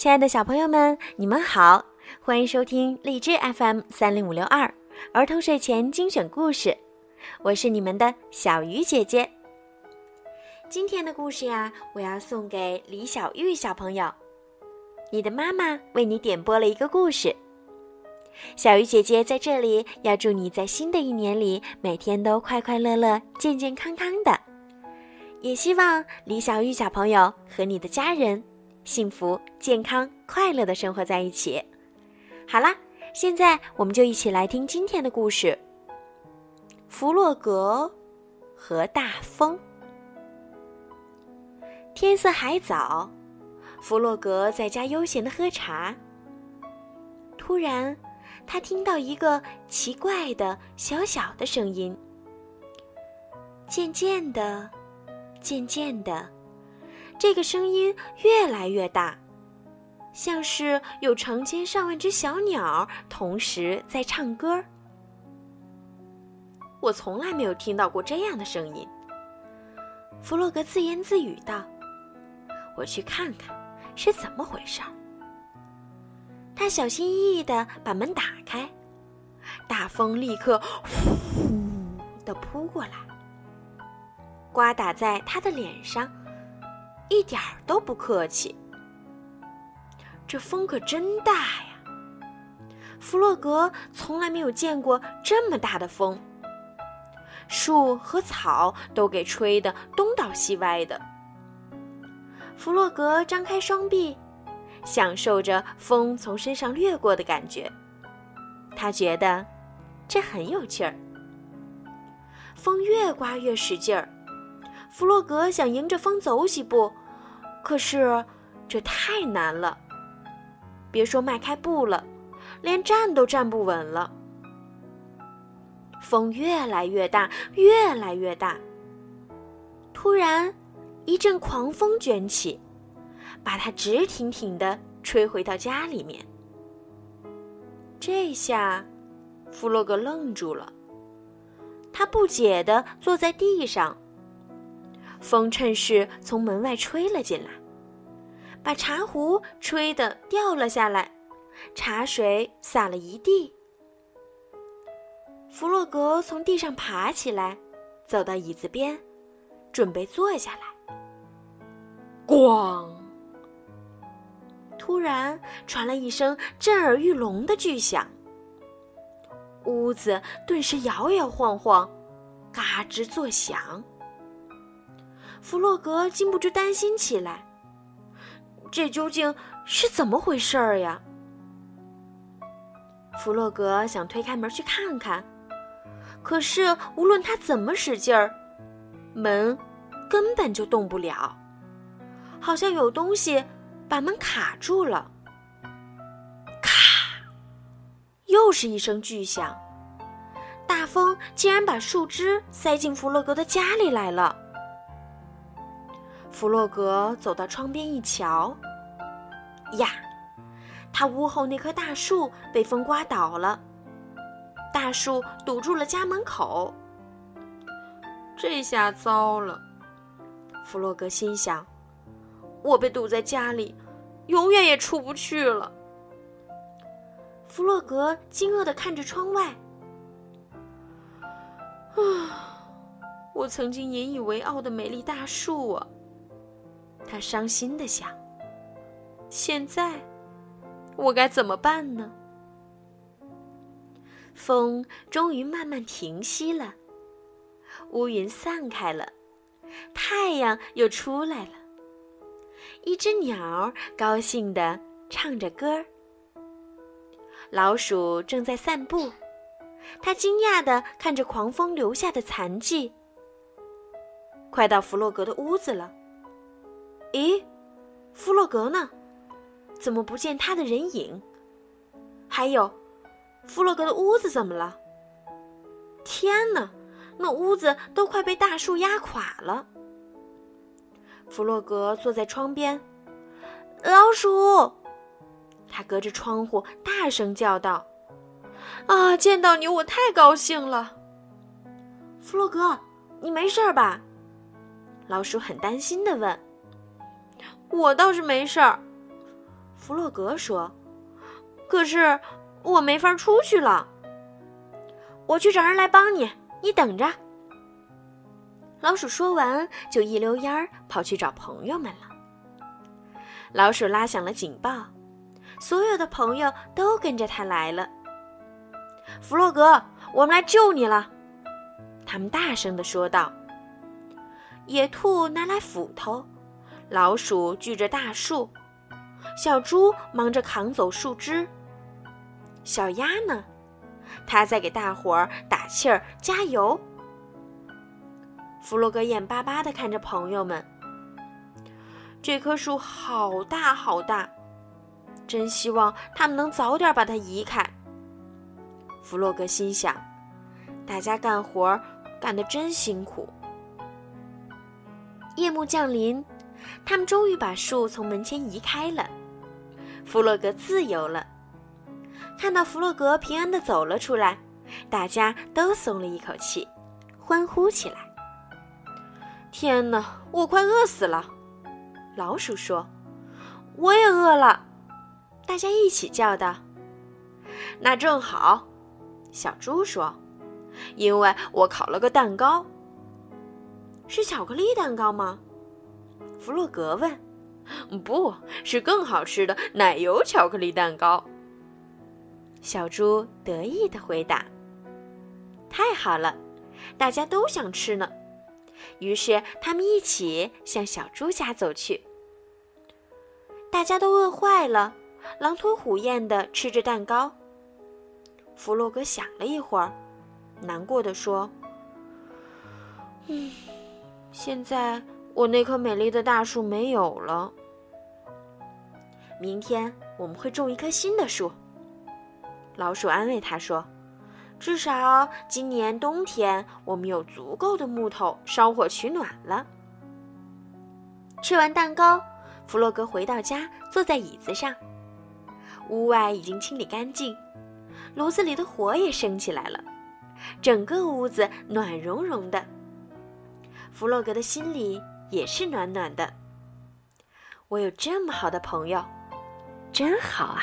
亲爱的小朋友们，你们好，欢迎收听荔枝 FM 三零五六二儿童睡前精选故事，我是你们的小鱼姐姐。今天的故事呀，我要送给李小玉小朋友。你的妈妈为你点播了一个故事。小鱼姐姐在这里要祝你在新的一年里每天都快快乐乐、健健康康的，也希望李小玉小朋友和你的家人。幸福、健康、快乐的生活在一起。好啦，现在我们就一起来听今天的故事。弗洛格和大风。天色还早，弗洛格在家悠闲的喝茶。突然，他听到一个奇怪的小小的声音。渐渐的，渐渐的。这个声音越来越大，像是有成千上万只小鸟同时在唱歌。我从来没有听到过这样的声音。弗洛格自言自语道：“我去看看是怎么回事。”他小心翼翼地把门打开，大风立刻呼地扑过来，刮打在他的脸上。一点儿都不客气。这风可真大呀！弗洛格从来没有见过这么大的风，树和草都给吹得东倒西歪的。弗洛格张开双臂，享受着风从身上掠过的感觉。他觉得这很有趣儿。风越刮越使劲儿。弗洛格想迎着风走几步，可是这太难了。别说迈开步了，连站都站不稳了。风越来越大，越来越大。突然，一阵狂风卷起，把他直挺挺的吹回到家里面。这下，弗洛格愣住了，他不解的坐在地上。风趁势从门外吹了进来，把茶壶吹得掉了下来，茶水洒了一地。弗洛格从地上爬起来，走到椅子边，准备坐下来。咣！突然传来一声震耳欲聋的巨响，屋子顿时摇摇晃晃，嘎吱作响。弗洛格禁不住担心起来：“这究竟是怎么回事儿呀？”弗洛格想推开门去看看，可是无论他怎么使劲儿，门根本就动不了，好像有东西把门卡住了。咔！又是一声巨响，大风竟然把树枝塞进弗洛格的家里来了。弗洛格走到窗边一瞧，呀，他屋后那棵大树被风刮倒了，大树堵住了家门口。这下糟了，弗洛格心想：“我被堵在家里，永远也出不去了。”弗洛格惊愕地看着窗外，啊，我曾经引以为傲的美丽大树啊！他伤心的想：“现在我该怎么办呢？”风终于慢慢停息了，乌云散开了，太阳又出来了。一只鸟高兴的唱着歌儿。老鼠正在散步，它惊讶的看着狂风留下的残迹。快到弗洛格的屋子了。咦，弗洛格呢？怎么不见他的人影？还有，弗洛格的屋子怎么了？天哪，那屋子都快被大树压垮了。弗洛格坐在窗边，老鼠，他隔着窗户大声叫道：“啊，见到你我太高兴了。”弗洛格，你没事吧？老鼠很担心的问。我倒是没事儿，弗洛格说：“可是我没法出去了。我去找人来帮你，你等着。”老鼠说完，就一溜烟儿跑去找朋友们了。老鼠拉响了警报，所有的朋友都跟着他来了。弗洛格，我们来救你了！他们大声的说道。野兔拿来斧头，老鼠锯着大树，小猪忙着扛走树枝。小鸭呢？它在给大伙儿打气儿、加油。弗洛格眼巴巴地看着朋友们。这棵树好大好大，真希望他们能早点把它移开。弗洛格心想：大家干活干得真辛苦。夜幕降临，他们终于把树从门前移开了。弗洛格自由了。看到弗洛格平安地走了出来，大家都松了一口气，欢呼起来。天哪，我快饿死了！老鼠说：“我也饿了。”大家一起叫道：“那正好。”小猪说：“因为我烤了个蛋糕。”是巧克力蛋糕吗？弗洛格问。“不是，更好吃的奶油巧克力蛋糕。”小猪得意的回答。“太好了，大家都想吃呢。”于是他们一起向小猪家走去。大家都饿坏了，狼吞虎咽地吃着蛋糕。弗洛格想了一会儿，难过的说：“嗯。”现在我那棵美丽的大树没有了。明天我们会种一棵新的树。老鼠安慰他说：“至少今年冬天我们有足够的木头烧火取暖了。”吃完蛋糕，弗洛格回到家，坐在椅子上。屋外已经清理干净，炉子里的火也升起来了，整个屋子暖融融的。弗洛格的心里也是暖暖的。我有这么好的朋友，真好啊！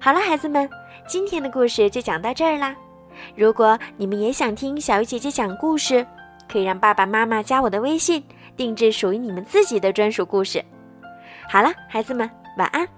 好了，孩子们，今天的故事就讲到这儿啦。如果你们也想听小鱼姐姐讲故事，可以让爸爸妈妈加我的微信，定制属于你们自己的专属故事。好了，孩子们，晚安。